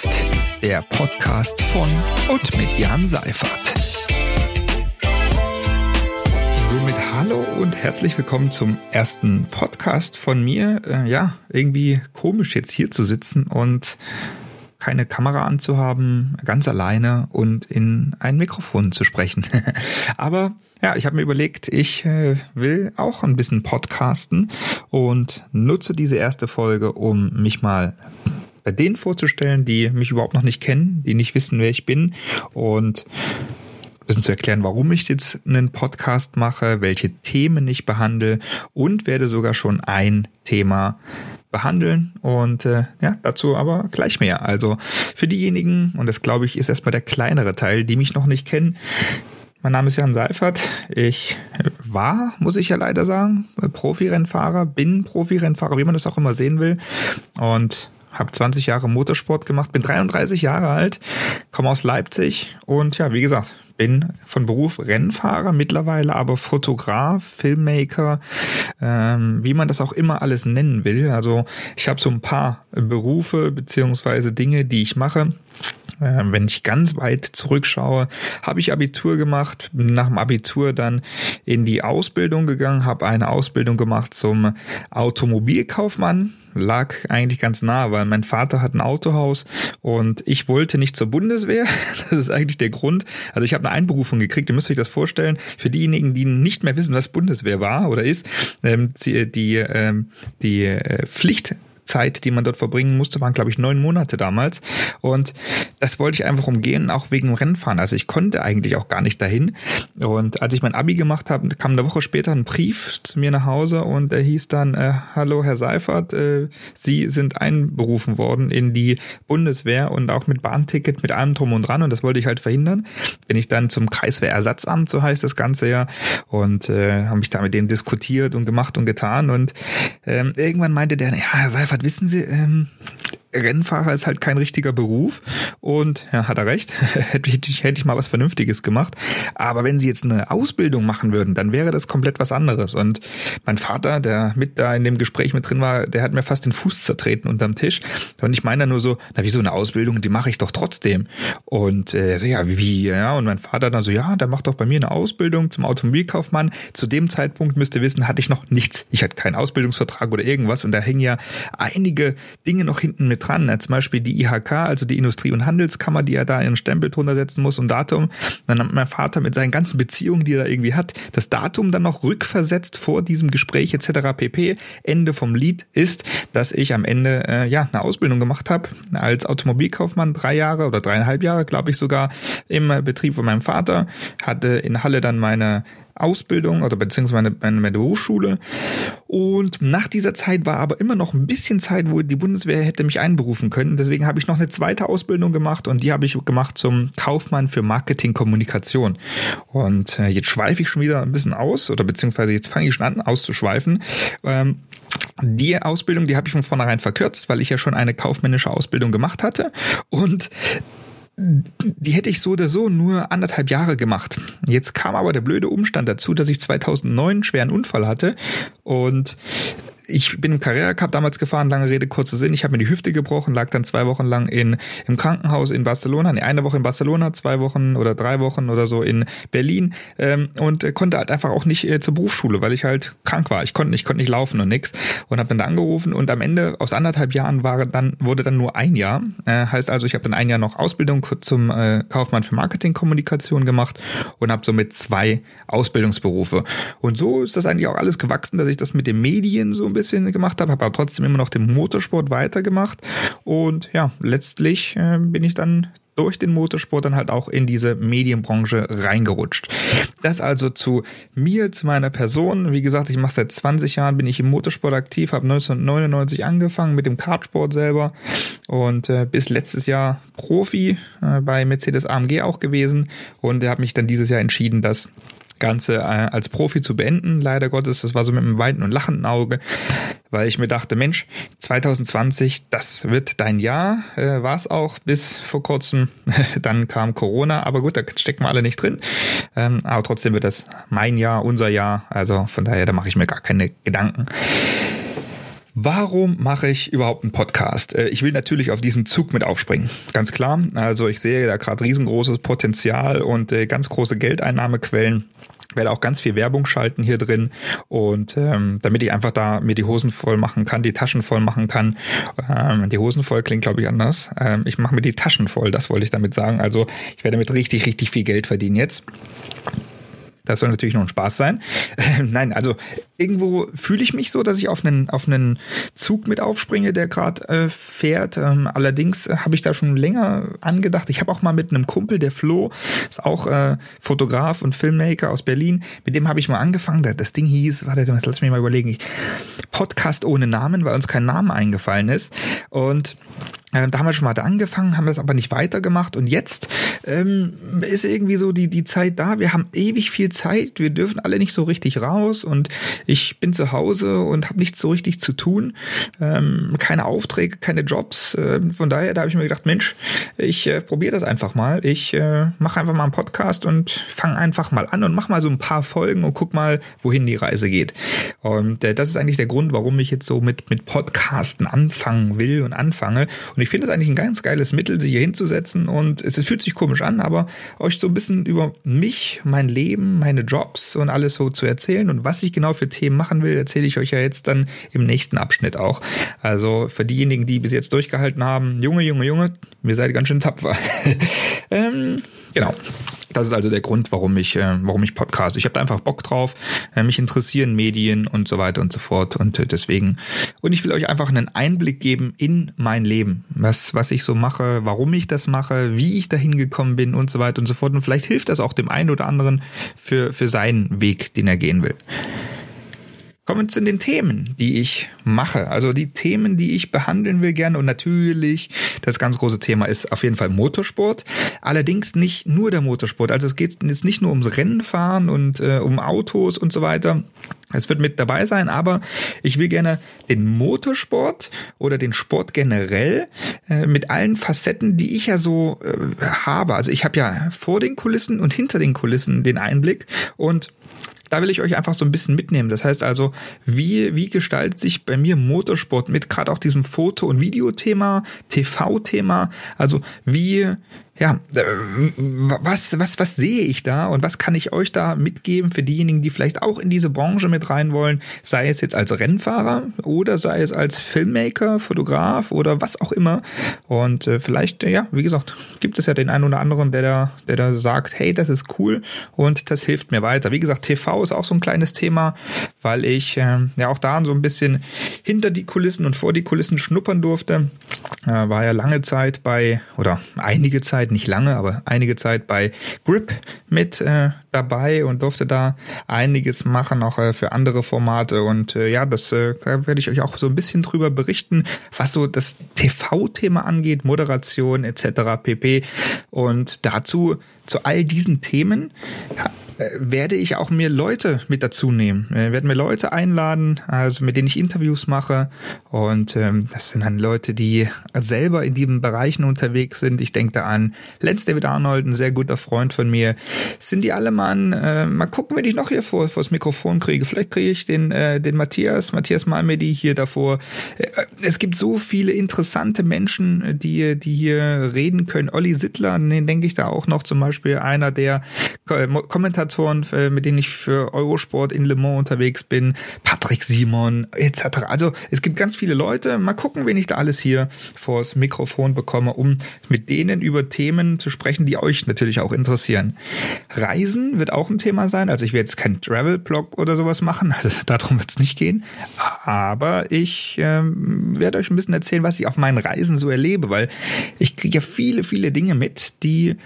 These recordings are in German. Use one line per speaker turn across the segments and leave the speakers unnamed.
Podcast, der Podcast von und mit Jan Seifert. Somit hallo und herzlich willkommen zum ersten Podcast von mir. Äh, ja, irgendwie komisch jetzt hier zu sitzen und keine Kamera anzuhaben, ganz alleine und in ein Mikrofon zu sprechen. Aber ja, ich habe mir überlegt, ich äh, will auch ein bisschen podcasten und nutze diese erste Folge, um mich mal bei denen vorzustellen, die mich überhaupt noch nicht kennen, die nicht wissen, wer ich bin und ein bisschen zu erklären, warum ich jetzt einen Podcast mache, welche Themen ich behandle und werde sogar schon ein Thema behandeln und äh, ja, dazu aber gleich mehr. Also für diejenigen, und das glaube ich ist erstmal der kleinere Teil, die mich noch nicht kennen, mein Name ist Jan Seifert. Ich war, muss ich ja leider sagen, Profirennfahrer, bin Profirennfahrer, wie man das auch immer sehen will. Und habe 20 Jahre Motorsport gemacht, bin 33 Jahre alt, komme aus Leipzig und ja, wie gesagt, bin von Beruf Rennfahrer, mittlerweile aber Fotograf, Filmmaker, ähm, wie man das auch immer alles nennen will. Also ich habe so ein paar Berufe beziehungsweise Dinge, die ich mache. Äh, wenn ich ganz weit zurückschaue, habe ich Abitur gemacht, nach dem Abitur dann in die Ausbildung gegangen, habe eine Ausbildung gemacht zum Automobilkaufmann, lag eigentlich ganz nah, weil mein Vater hat ein Autohaus und ich wollte nicht zur Bundeswehr. Das ist eigentlich der Grund. Also ich habe eine Einberufung gekriegt, ihr müsst euch das vorstellen. Für diejenigen, die nicht mehr wissen, was Bundeswehr war oder ist, ähm, die, die, ähm, die äh, Pflicht Zeit, die man dort verbringen musste, waren, glaube ich, neun Monate damals. Und das wollte ich einfach umgehen, auch wegen dem Rennfahren. Also ich konnte eigentlich auch gar nicht dahin. Und als ich mein Abi gemacht habe, kam eine Woche später ein Brief zu mir nach Hause und er hieß dann, äh, hallo Herr Seifert, äh, Sie sind einberufen worden in die Bundeswehr und auch mit Bahnticket, mit allem drum und dran. Und das wollte ich halt verhindern. Bin ich dann zum Kreiswehrersatzamt, so heißt das Ganze ja, und äh, habe mich da mit dem diskutiert und gemacht und getan. Und ähm, irgendwann meinte der, ja, Herr Seifert, gesagt, wissen Sie, ähm, Rennfahrer ist halt kein richtiger Beruf und ja, hat er recht, hätte ich, hätte ich mal was Vernünftiges gemacht. Aber wenn sie jetzt eine Ausbildung machen würden, dann wäre das komplett was anderes. Und mein Vater, der mit da in dem Gespräch mit drin war, der hat mir fast den Fuß zertreten unterm Tisch. Und ich meine nur so, na wieso eine Ausbildung, die mache ich doch trotzdem. Und äh, so, ja, wie, ja. Und mein Vater dann so, ja, der macht doch bei mir eine Ausbildung zum Automobilkaufmann. Zu dem Zeitpunkt müsst ihr wissen, hatte ich noch nichts. Ich hatte keinen Ausbildungsvertrag oder irgendwas. Und da hängen ja einige Dinge noch hinten mit dran. Zum Beispiel die IHK, also die Industrie- und Handelskammer, die er da ihren Stempel drunter setzen muss und Datum. Dann hat mein Vater mit seinen ganzen Beziehungen, die er da irgendwie hat, das Datum dann noch rückversetzt vor diesem Gespräch etc. pp. Ende vom Lied ist, dass ich am Ende äh, ja eine Ausbildung gemacht habe als Automobilkaufmann, drei Jahre oder dreieinhalb Jahre, glaube ich sogar, im Betrieb von meinem Vater. Hatte in Halle dann meine Ausbildung, also beziehungsweise meine, meine, Berufsschule. Und nach dieser Zeit war aber immer noch ein bisschen Zeit, wo die Bundeswehr hätte mich einberufen können. Deswegen habe ich noch eine zweite Ausbildung gemacht und die habe ich gemacht zum Kaufmann für Marketingkommunikation. Und äh, jetzt schweife ich schon wieder ein bisschen aus oder beziehungsweise jetzt fange ich schon an auszuschweifen. Ähm, die Ausbildung, die habe ich von vornherein verkürzt, weil ich ja schon eine kaufmännische Ausbildung gemacht hatte. Und die hätte ich so oder so nur anderthalb Jahre gemacht. Jetzt kam aber der blöde Umstand dazu, dass ich 2009 einen schweren Unfall hatte und ich bin im Carrera Cup damals gefahren, lange Rede, kurzer Sinn. Ich habe mir die Hüfte gebrochen, lag dann zwei Wochen lang in, im Krankenhaus in Barcelona, nee, eine Woche in Barcelona, zwei Wochen oder drei Wochen oder so in Berlin ähm, und äh, konnte halt einfach auch nicht äh, zur Berufsschule, weil ich halt krank war. Ich konnte nicht, konnte nicht laufen und nix und habe dann da angerufen und am Ende aus anderthalb Jahren war dann wurde dann nur ein Jahr. Äh, heißt also, ich habe dann ein Jahr noch Ausbildung zum äh, Kaufmann für Marketingkommunikation gemacht und habe somit zwei Ausbildungsberufe. Und so ist das eigentlich auch alles gewachsen, dass ich das mit den Medien so ein bisschen bisschen gemacht habe, habe aber trotzdem immer noch den Motorsport weitergemacht. Und ja, letztlich äh, bin ich dann durch den Motorsport dann halt auch in diese Medienbranche reingerutscht. Das also zu mir, zu meiner Person. Wie gesagt, ich mache seit 20 Jahren, bin ich im Motorsport aktiv, habe 1999 angefangen mit dem Kartsport selber und äh, bis letztes Jahr Profi äh, bei Mercedes AMG auch gewesen und habe mich dann dieses Jahr entschieden, dass Ganze äh, als Profi zu beenden, leider Gottes. Das war so mit einem weiten und lachenden Auge, weil ich mir dachte, Mensch, 2020, das wird dein Jahr. Äh, war es auch bis vor kurzem. Dann kam Corona, aber gut, da stecken wir alle nicht drin. Ähm, aber trotzdem wird das mein Jahr, unser Jahr. Also von daher, da mache ich mir gar keine Gedanken. Warum mache ich überhaupt einen Podcast? Äh, ich will natürlich auf diesen Zug mit aufspringen, ganz klar. Also ich sehe da gerade riesengroßes Potenzial und äh, ganz große Geldeinnahmequellen werde auch ganz viel Werbung schalten hier drin und ähm, damit ich einfach da mir die Hosen voll machen kann, die Taschen voll machen kann. Ähm, die Hosen voll klingt glaube ich anders. Ähm, ich mache mir die Taschen voll, das wollte ich damit sagen. Also ich werde damit richtig richtig viel Geld verdienen jetzt. Das soll natürlich nur ein Spaß sein. Nein, also irgendwo fühle ich mich so, dass ich auf einen, auf einen Zug mit aufspringe, der gerade äh, fährt. Ähm, allerdings habe ich da schon länger angedacht. Ich habe auch mal mit einem Kumpel, der Flo, ist auch äh, Fotograf und Filmmaker aus Berlin, mit dem habe ich mal angefangen. Das Ding hieß, warte, lass mich mal überlegen, Podcast ohne Namen, weil uns kein Name eingefallen ist. Und äh, da haben wir schon mal da angefangen, haben das aber nicht weitergemacht und jetzt ähm, ist irgendwie so die, die Zeit da. Wir haben ewig viel Zeit, wir dürfen alle nicht so richtig raus und ich bin zu Hause und habe nichts so richtig zu tun. Ähm, keine Aufträge, keine Jobs. Äh, von daher, da habe ich mir gedacht, Mensch, ich äh, probiere das einfach mal. Ich äh, mache einfach mal einen Podcast und fange einfach mal an und mach mal so ein paar Folgen und guck mal, wohin die Reise geht. Und äh, das ist eigentlich der Grund, warum ich jetzt so mit, mit Podcasten anfangen will und anfange. Und und ich finde es eigentlich ein ganz geiles Mittel, sich hier hinzusetzen und es, fühlt sich komisch an, aber euch so ein bisschen über mich, mein Leben, meine Jobs und alles so zu erzählen und was ich genau für Themen machen will, erzähle ich euch ja jetzt dann im nächsten Abschnitt auch. Also für diejenigen, die bis jetzt durchgehalten haben, Junge, Junge, Junge, wir seid ganz schön tapfer. ähm, genau. Das ist also der Grund, warum ich, äh, warum ich podcast. Ich habe da einfach Bock drauf. Äh, mich interessieren Medien und so weiter und so fort. Und äh, deswegen. Und ich will euch einfach einen Einblick geben in mein Leben. Was, was ich so mache, warum ich das mache, wie ich dahin gekommen bin und so weiter und so fort. Und vielleicht hilft das auch dem einen oder anderen für, für seinen Weg, den er gehen will. Kommen wir zu den Themen, die ich mache. Also die Themen, die ich behandeln will gerne. Und natürlich, das ganz große Thema ist auf jeden Fall Motorsport. Allerdings nicht nur der Motorsport. Also es geht jetzt nicht nur ums Rennfahren und äh, um Autos und so weiter. Es wird mit dabei sein, aber ich will gerne den Motorsport oder den Sport generell äh, mit allen Facetten, die ich ja so äh, habe. Also ich habe ja vor den Kulissen und hinter den Kulissen den Einblick und da will ich euch einfach so ein bisschen mitnehmen. Das heißt also, wie, wie gestaltet sich bei mir Motorsport mit gerade auch diesem Foto- und Videothema, TV-Thema? Also wie, ja, äh, was, was, was sehe ich da und was kann ich euch da mitgeben für diejenigen, die vielleicht auch in diese Branche mit rein wollen, sei es jetzt als Rennfahrer oder sei es als Filmmaker, Fotograf oder was auch immer. Und äh, vielleicht, ja, wie gesagt, gibt es ja den einen oder anderen, der da, der da sagt, hey, das ist cool und das hilft mir weiter. Wie gesagt, TV ist auch so ein kleines Thema, weil ich äh, ja auch da so ein bisschen hinter die Kulissen und vor die Kulissen schnuppern durfte. Äh, war ja lange Zeit bei, oder einige Zeit Zeit, nicht lange, aber einige Zeit bei Grip mit äh, dabei und durfte da einiges machen, auch äh, für andere Formate. Und äh, ja, das äh, werde ich euch auch so ein bisschen drüber berichten, was so das TV-Thema angeht, Moderation etc. pp. Und dazu zu all diesen Themen äh, werde ich auch mir Leute mit dazu nehmen. Ich äh, werde mir Leute einladen, also mit denen ich Interviews mache. Und ähm, das sind dann Leute, die selber in diesen Bereichen unterwegs sind. Ich denke da an Lenz David Arnold, ein sehr guter Freund von mir. Sind die alle an, äh, mal gucken, wenn ich noch hier vor, vor das Mikrofon kriege. Vielleicht kriege ich den, äh, den Matthias, Matthias Malmedy hier davor. Äh, es gibt so viele interessante Menschen, die, die hier reden können. Olli Sittler, den denke ich da auch noch zum Beispiel, einer der Kommentatoren Kommentatoren, äh, mit denen ich für Eurosport in Le Mans unterwegs bin, Patrick Simon etc. Also es gibt ganz viele Leute. Mal gucken, wen ich da alles hier vors Mikrofon bekomme, um mit denen über Themen zu sprechen, die euch natürlich auch interessieren. Reisen wird auch ein Thema sein. Also ich werde jetzt keinen Travel-Blog oder sowas machen. Also darum wird es nicht gehen. Aber ich ähm, werde euch ein bisschen erzählen, was ich auf meinen Reisen so erlebe, weil ich kriege ja viele, viele Dinge mit, die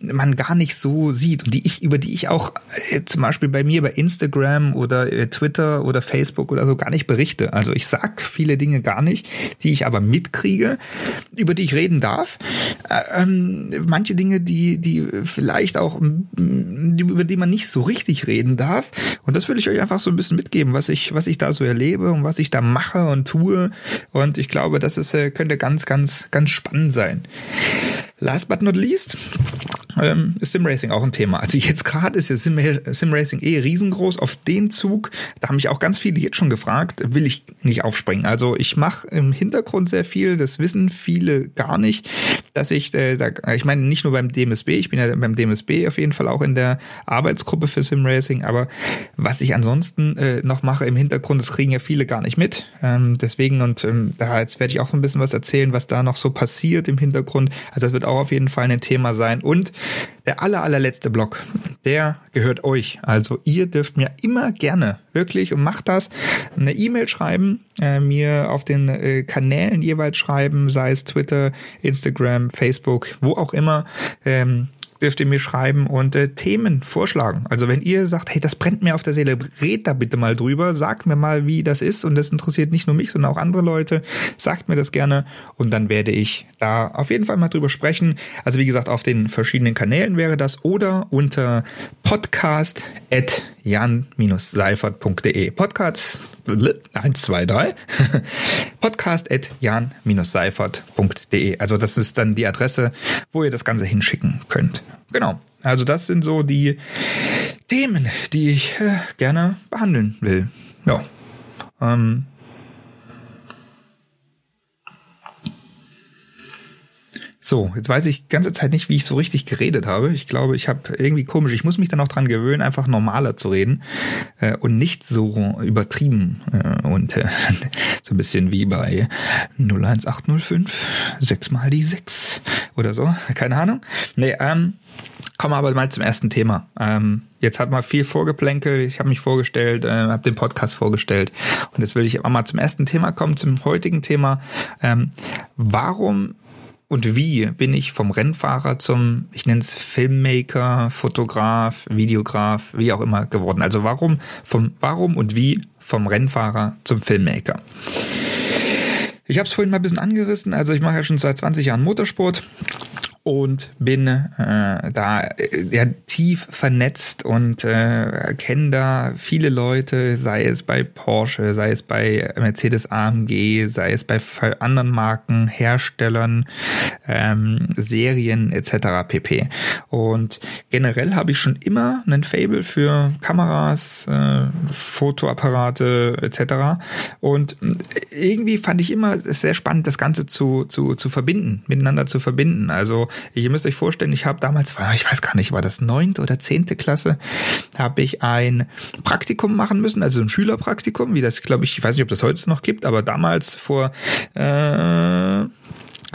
man gar nicht so sieht und die ich, über die ich auch äh, zum Beispiel bei mir bei Instagram oder äh, Twitter oder Facebook oder so gar nicht berichte. Also ich sag viele Dinge gar nicht, die ich aber mitkriege, über die ich reden darf. Äh, ähm, manche Dinge, die, die vielleicht auch, über die man nicht so richtig reden darf. Und das will ich euch einfach so ein bisschen mitgeben, was ich, was ich da so erlebe und was ich da mache und tue. Und ich glaube, das ist, äh, könnte ganz, ganz, ganz spannend sein. Last but not least, ähm, ist Simracing auch ein Thema. Also jetzt gerade ist ja Sim, Simracing eh riesengroß. Auf den Zug, da haben mich auch ganz viele jetzt schon gefragt, will ich nicht aufspringen. Also ich mache im Hintergrund sehr viel, das wissen viele gar nicht, dass ich, äh, da, ich meine nicht nur beim DMSB, ich bin ja beim DMSB auf jeden Fall auch in der Arbeitsgruppe für Simracing, aber was ich ansonsten äh, noch mache im Hintergrund, das kriegen ja viele gar nicht mit. Ähm, deswegen und ähm, da jetzt werde ich auch ein bisschen was erzählen, was da noch so passiert im Hintergrund. Also das wird auch auf jeden Fall ein Thema sein und der aller, allerletzte Block, der gehört euch. Also ihr dürft mir immer gerne, wirklich, und macht das, eine E-Mail schreiben, äh, mir auf den äh, Kanälen jeweils schreiben, sei es Twitter, Instagram, Facebook, wo auch immer. Ähm, dürft ihr mir schreiben und äh, Themen vorschlagen. Also wenn ihr sagt, hey, das brennt mir auf der Seele, red da bitte mal drüber, sagt mir mal, wie das ist und das interessiert nicht nur mich, sondern auch andere Leute, sagt mir das gerne und dann werde ich da auf jeden Fall mal drüber sprechen. Also wie gesagt, auf den verschiedenen Kanälen wäre das oder unter podcast at jan-seifert.de. Podcast 1, 2, 3. Podcast at jan-seifert.de. Also das ist dann die Adresse, wo ihr das Ganze hinschicken könnt. Genau. Also das sind so die Themen, die ich äh, gerne behandeln will. Ja. Ähm, So, jetzt weiß ich ganze Zeit nicht, wie ich so richtig geredet habe. Ich glaube, ich habe irgendwie komisch. Ich muss mich dann auch dran gewöhnen, einfach normaler zu reden äh, und nicht so übertrieben äh, und äh, so ein bisschen wie bei 01805 6 mal die 6 oder so. Keine Ahnung. Nee, ähm, Kommen wir aber mal zum ersten Thema. Ähm, jetzt hat man viel Vorgeplänkel. Ich habe mich vorgestellt, äh, habe den Podcast vorgestellt. Und jetzt will ich aber mal zum ersten Thema kommen, zum heutigen Thema. Ähm, warum und wie bin ich vom Rennfahrer zum, ich nenne es Filmmaker, Fotograf, Videograf, wie auch immer geworden? Also warum vom warum und wie vom Rennfahrer zum Filmmaker? Ich habe es vorhin mal ein bisschen angerissen. Also ich mache ja schon seit 20 Jahren Motorsport und bin äh, da äh, ja, tief vernetzt und äh, kenne da viele Leute, sei es bei Porsche, sei es bei Mercedes AMG, sei es bei anderen Marken, Herstellern, ähm, Serien etc. pp. Und generell habe ich schon immer einen Fable für Kameras, äh, Fotoapparate etc. Und irgendwie fand ich immer sehr spannend, das Ganze zu, zu, zu verbinden, miteinander zu verbinden. Also Ihr müsst euch vorstellen, ich habe damals, ich weiß gar nicht, war das neunte oder zehnte Klasse, habe ich ein Praktikum machen müssen, also ein Schülerpraktikum, wie das, glaube ich, ich weiß nicht, ob das heute noch gibt, aber damals vor äh,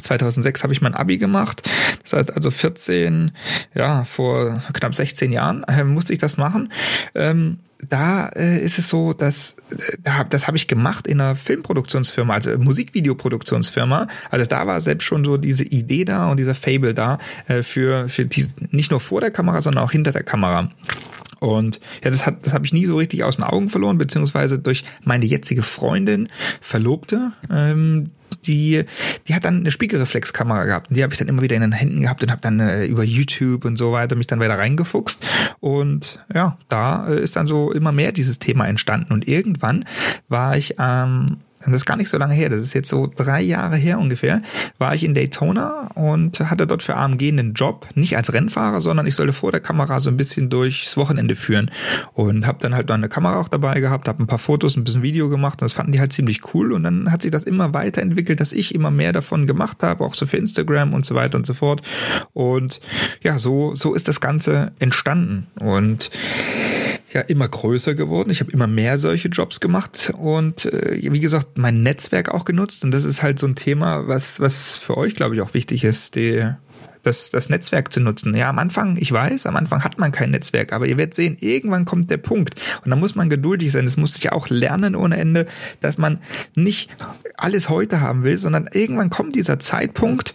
2006 habe ich mein Abi gemacht. Das heißt also 14, ja, vor knapp 16 Jahren äh, musste ich das machen. Ähm, da äh, ist es so, dass äh, da, das habe ich gemacht in einer Filmproduktionsfirma, also Musikvideoproduktionsfirma. Also da war selbst schon so diese Idee da und dieser Fable da äh, für, für die, nicht nur vor der Kamera, sondern auch hinter der Kamera. Und ja, das hat, das habe ich nie so richtig aus den Augen verloren, beziehungsweise durch meine jetzige Freundin, Verlobte, ähm, die, die hat dann eine Spiegelreflexkamera gehabt. Und die habe ich dann immer wieder in den Händen gehabt und habe dann äh, über YouTube und so weiter mich dann weiter reingefuchst. Und ja, da äh, ist dann so immer mehr dieses Thema entstanden. Und irgendwann war ich ähm, das ist gar nicht so lange her, das ist jetzt so drei Jahre her ungefähr, war ich in Daytona und hatte dort für AMG einen Job, nicht als Rennfahrer, sondern ich sollte vor der Kamera so ein bisschen durchs Wochenende führen. Und habe dann halt noch eine Kamera auch dabei gehabt, habe ein paar Fotos, ein bisschen Video gemacht und das fanden die halt ziemlich cool. Und dann hat sich das immer weiterentwickelt, dass ich immer mehr davon gemacht habe, auch so für Instagram und so weiter und so fort. Und ja, so, so ist das Ganze entstanden. Und ja immer größer geworden. Ich habe immer mehr solche Jobs gemacht und äh, wie gesagt, mein Netzwerk auch genutzt. Und das ist halt so ein Thema, was, was für euch, glaube ich, auch wichtig ist, die, das, das Netzwerk zu nutzen. Ja, am Anfang, ich weiß, am Anfang hat man kein Netzwerk, aber ihr werdet sehen, irgendwann kommt der Punkt. Und da muss man geduldig sein. Das muss ich auch lernen ohne Ende, dass man nicht alles heute haben will, sondern irgendwann kommt dieser Zeitpunkt,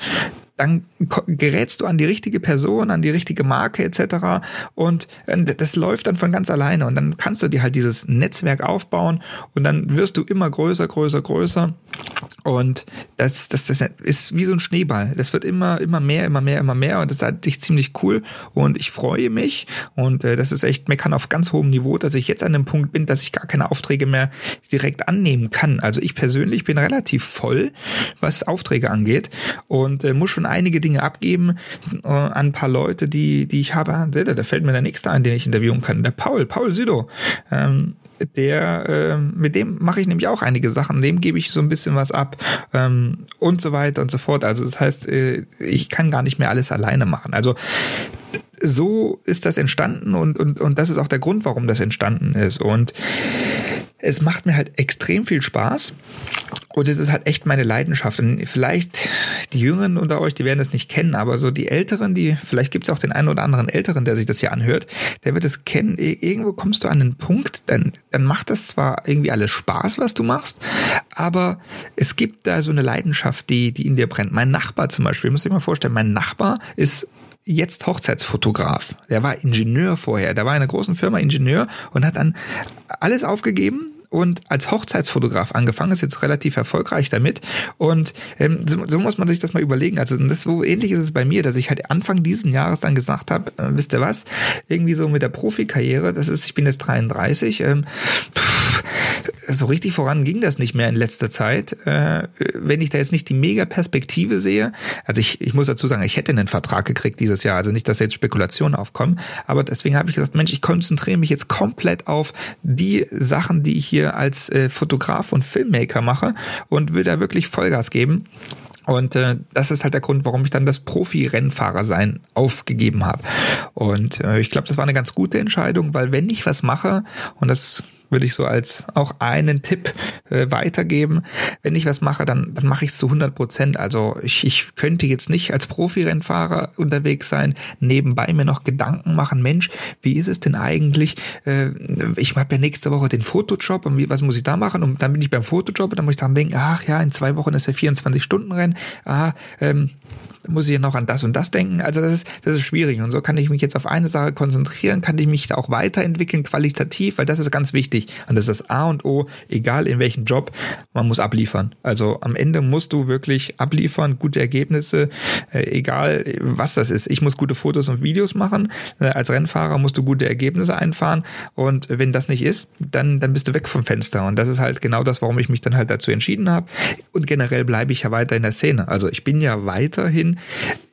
dann gerätst du an die richtige Person, an die richtige Marke etc. Und äh, das läuft dann von ganz alleine. Und dann kannst du dir halt dieses Netzwerk aufbauen und dann wirst du immer größer, größer, größer. Und das, das, das ist wie so ein Schneeball. Das wird immer, immer mehr, immer mehr, immer mehr. Und das ist eigentlich ziemlich cool. Und ich freue mich. Und äh, das ist echt meckern auf ganz hohem Niveau, dass ich jetzt an dem Punkt bin, dass ich gar keine Aufträge mehr direkt annehmen kann. Also ich persönlich bin relativ voll, was Aufträge angeht. Und äh, muss schon einige Dinge abgeben äh, an ein paar Leute, die, die ich habe. Da, da fällt mir der nächste ein, den ich interviewen kann. Der Paul, Paul Südo. Ähm, der, äh, mit dem mache ich nämlich auch einige Sachen, dem gebe ich so ein bisschen was ab ähm, und so weiter und so fort. Also das heißt, äh, ich kann gar nicht mehr alles alleine machen. Also so ist das entstanden und, und, und das ist auch der Grund, warum das entstanden ist. Und es macht mir halt extrem viel Spaß und es ist halt echt meine Leidenschaft. Und vielleicht die Jüngeren unter euch, die werden das nicht kennen, aber so die Älteren, die, vielleicht gibt es auch den einen oder anderen Älteren, der sich das hier anhört, der wird es kennen. Irgendwo kommst du an einen Punkt, dann, dann macht das zwar irgendwie alles Spaß, was du machst, aber es gibt da so eine Leidenschaft, die, die in dir brennt. Mein Nachbar zum Beispiel, muss ich mal vorstellen, mein Nachbar ist jetzt Hochzeitsfotograf. Der war Ingenieur vorher. Der war in einer großen Firma Ingenieur und hat dann alles aufgegeben und als Hochzeitsfotograf angefangen, ist jetzt relativ erfolgreich damit. Und ähm, so, so muss man sich das mal überlegen. Also das so ähnlich ist es bei mir, dass ich halt Anfang diesen Jahres dann gesagt habe, äh, wisst ihr was, irgendwie so mit der Profikarriere, das ist, ich bin jetzt 33, ähm, pff, so richtig voran ging das nicht mehr in letzter Zeit. Äh, wenn ich da jetzt nicht die Mega-Perspektive sehe, also ich, ich muss dazu sagen, ich hätte einen Vertrag gekriegt dieses Jahr, also nicht, dass jetzt Spekulationen aufkommen, aber deswegen habe ich gesagt, Mensch, ich konzentriere mich jetzt komplett auf die Sachen, die ich hier als äh, Fotograf und Filmmaker mache und will da wirklich Vollgas geben. Und äh, das ist halt der Grund, warum ich dann das Profi-Rennfahrer sein aufgegeben habe. Und äh, ich glaube, das war eine ganz gute Entscheidung, weil wenn ich was mache, und das würde ich so als auch einen Tipp äh, weitergeben. Wenn ich was mache, dann, dann mache ich es zu 100 Prozent. Also ich, ich könnte jetzt nicht als Profirennfahrer unterwegs sein, nebenbei mir noch Gedanken machen, Mensch, wie ist es denn eigentlich? Äh, ich habe ja nächste Woche den Fotojob und wie, was muss ich da machen? Und dann bin ich beim Fotojob und dann muss ich dann denken, ach ja, in zwei Wochen ist ja 24-Stunden-Rennen. Ah, ähm, muss ich noch an das und das denken. Also das ist, das ist schwierig. Und so kann ich mich jetzt auf eine Sache konzentrieren, kann ich mich da auch weiterentwickeln, qualitativ, weil das ist ganz wichtig. Und das ist das A und O, egal in welchem Job, man muss abliefern. Also am Ende musst du wirklich abliefern, gute Ergebnisse, äh, egal was das ist. Ich muss gute Fotos und Videos machen. Äh, als Rennfahrer musst du gute Ergebnisse einfahren. Und wenn das nicht ist, dann, dann bist du weg vom Fenster. Und das ist halt genau das, warum ich mich dann halt dazu entschieden habe. Und generell bleibe ich ja weiter in der Szene. Also ich bin ja weiterhin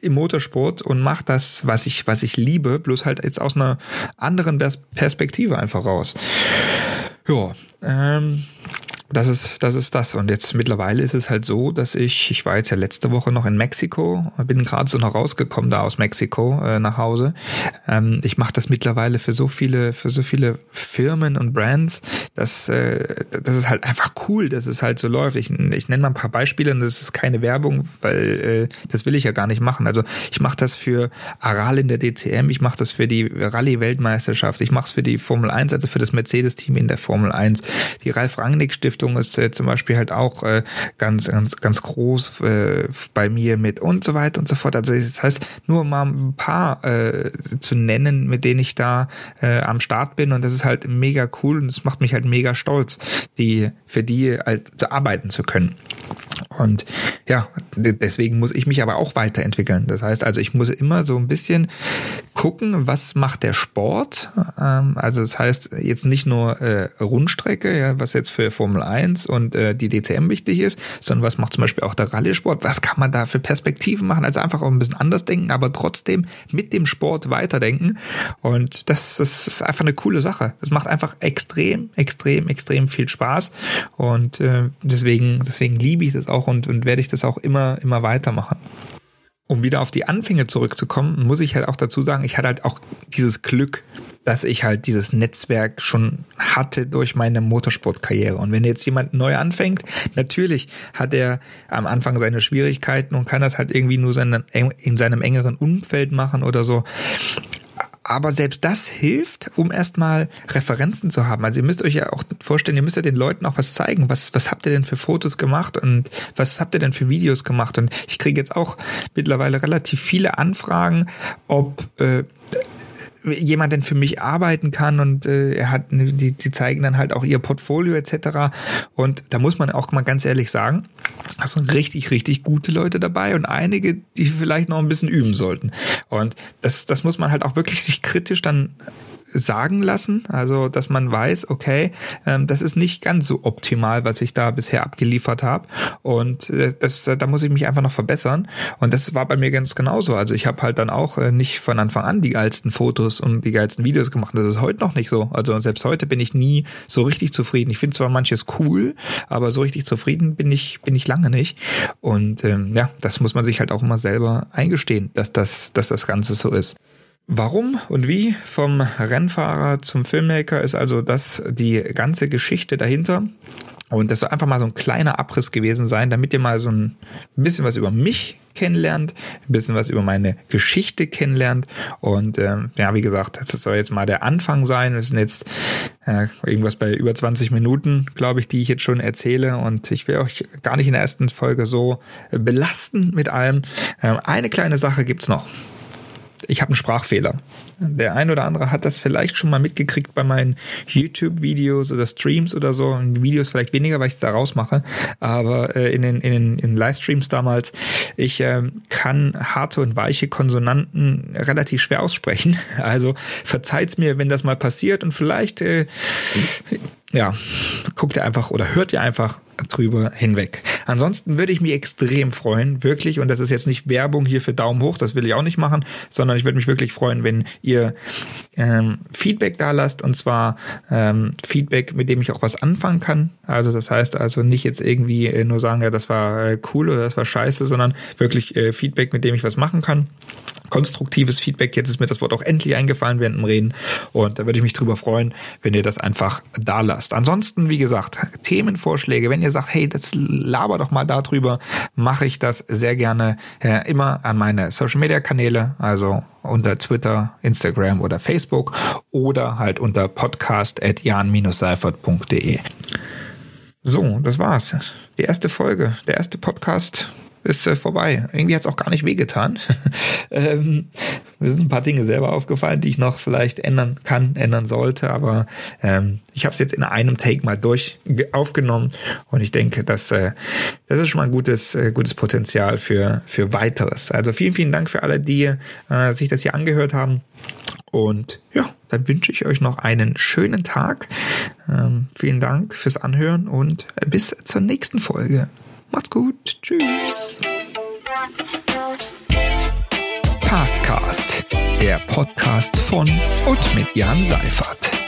im Motorsport und mache das, was ich, was ich liebe, bloß halt jetzt aus einer anderen Perspektive einfach raus. Ja, ähm, das ist, das ist das. Und jetzt mittlerweile ist es halt so, dass ich, ich war jetzt ja letzte Woche noch in Mexiko, bin gerade so noch rausgekommen da aus Mexiko äh, nach Hause. Ähm, ich mache das mittlerweile für so viele, für so viele Firmen und Brands, dass äh, das ist halt einfach cool, dass es halt so läuft. Ich, ich nenne mal ein paar Beispiele und das ist keine Werbung, weil äh, das will ich ja gar nicht machen. Also ich mache das für Aral in der DCM, ich mache das für die Rallye-Weltmeisterschaft, ich mache es für die Formel 1, also für das Mercedes-Team in der Formel 1, die Ralf Rangnick Stiftung ist äh, zum Beispiel halt auch äh, ganz, ganz, ganz groß äh, bei mir mit und so weiter und so fort. Also das heißt, nur mal ein paar äh, zu nennen, mit denen ich da äh, am Start bin und das ist halt mega cool und es macht mich halt mega stolz, die für die halt zu arbeiten zu können. Und ja, deswegen muss ich mich aber auch weiterentwickeln. Das heißt also, ich muss immer so ein bisschen gucken, was macht der Sport. Ähm, also das heißt jetzt nicht nur äh, Rundstrecke, was jetzt für Formel 1 und äh, die DCM wichtig ist, sondern was macht zum Beispiel auch der Rallye-Sport. Was kann man da für Perspektiven machen? Also einfach auch ein bisschen anders denken, aber trotzdem mit dem Sport weiterdenken. Und das, das ist einfach eine coole Sache. Das macht einfach extrem, extrem, extrem viel Spaß. Und äh, deswegen, deswegen liebe ich das auch und, und werde ich das auch immer, immer weitermachen. Um wieder auf die Anfänge zurückzukommen, muss ich halt auch dazu sagen, ich hatte halt auch dieses Glück, dass ich halt dieses Netzwerk schon hatte durch meine Motorsportkarriere. Und wenn jetzt jemand neu anfängt, natürlich hat er am Anfang seine Schwierigkeiten und kann das halt irgendwie nur in seinem engeren Umfeld machen oder so. Aber selbst das hilft, um erstmal Referenzen zu haben. Also ihr müsst euch ja auch vorstellen, ihr müsst ja den Leuten auch was zeigen. Was, was habt ihr denn für Fotos gemacht und was habt ihr denn für Videos gemacht? Und ich kriege jetzt auch mittlerweile relativ viele Anfragen, ob äh, jemand denn für mich arbeiten kann und äh, er hat, die, die zeigen dann halt auch ihr Portfolio etc. Und da muss man auch mal ganz ehrlich sagen, da sind richtig, richtig gute Leute dabei und einige, die vielleicht noch ein bisschen üben sollten. Und das, das muss man halt auch wirklich sich kritisch dann sagen lassen. Also, dass man weiß, okay, ähm, das ist nicht ganz so optimal, was ich da bisher abgeliefert habe. Und äh, das, da muss ich mich einfach noch verbessern. Und das war bei mir ganz genauso. Also ich habe halt dann auch äh, nicht von Anfang an die geilsten Fotos und die geilsten Videos gemacht. Das ist heute noch nicht so. Also selbst heute bin ich nie so richtig zufrieden. Ich finde zwar manches cool, aber so richtig zufrieden bin ich, bin ich lange nicht. Und ähm, ja, das muss man sich halt auch immer selber eingestehen, dass das, dass das Ganze so ist. Warum und wie vom Rennfahrer zum Filmmaker ist also das die ganze Geschichte dahinter. Und das soll einfach mal so ein kleiner Abriss gewesen sein, damit ihr mal so ein bisschen was über mich kennenlernt, ein bisschen was über meine Geschichte kennenlernt. Und ähm, ja, wie gesagt, das soll jetzt mal der Anfang sein. Wir sind jetzt äh, irgendwas bei über 20 Minuten, glaube ich, die ich jetzt schon erzähle. Und ich will euch gar nicht in der ersten Folge so belasten mit allem. Ähm, eine kleine Sache gibt's noch ich habe einen Sprachfehler. Der ein oder andere hat das vielleicht schon mal mitgekriegt bei meinen YouTube-Videos oder Streams oder so. In Videos vielleicht weniger, weil ich es da rausmache. Aber äh, in, den, in, den, in Livestreams damals, ich äh, kann harte und weiche Konsonanten relativ schwer aussprechen. Also verzeiht's mir, wenn das mal passiert und vielleicht äh, ja, guckt ihr einfach oder hört ihr einfach drüber hinweg. Ansonsten würde ich mich extrem freuen, wirklich, und das ist jetzt nicht Werbung hier für Daumen hoch, das will ich auch nicht machen, sondern ich würde mich wirklich freuen, wenn ihr ähm, Feedback da lasst, und zwar ähm, Feedback, mit dem ich auch was anfangen kann. Also das heißt also nicht jetzt irgendwie äh, nur sagen, ja, das war äh, cool oder das war scheiße, sondern wirklich äh, Feedback, mit dem ich was machen kann konstruktives Feedback. Jetzt ist mir das Wort auch endlich eingefallen während dem Reden. Und da würde ich mich drüber freuen, wenn ihr das einfach da lasst. Ansonsten, wie gesagt, Themenvorschläge. Wenn ihr sagt, hey, das laber doch mal darüber, mache ich das sehr gerne äh, immer an meine Social Media Kanäle, also unter Twitter, Instagram oder Facebook oder halt unter podcast at jan-seifert.de. So, das war's. Die erste Folge, der erste Podcast ist äh, vorbei. Irgendwie hat es auch gar nicht wehgetan. ähm, mir sind ein paar Dinge selber aufgefallen, die ich noch vielleicht ändern kann, ändern sollte, aber ähm, ich habe es jetzt in einem Take mal durch aufgenommen und ich denke, dass äh, das ist schon mal ein gutes, äh, gutes Potenzial für, für weiteres. Also vielen, vielen Dank für alle, die äh, sich das hier angehört haben. Und ja, dann wünsche ich euch noch einen schönen Tag. Ähm, vielen Dank fürs Anhören und bis zur nächsten Folge. Macht's gut. Tschüss. Pastcast, der Podcast von und mit Jan Seifert.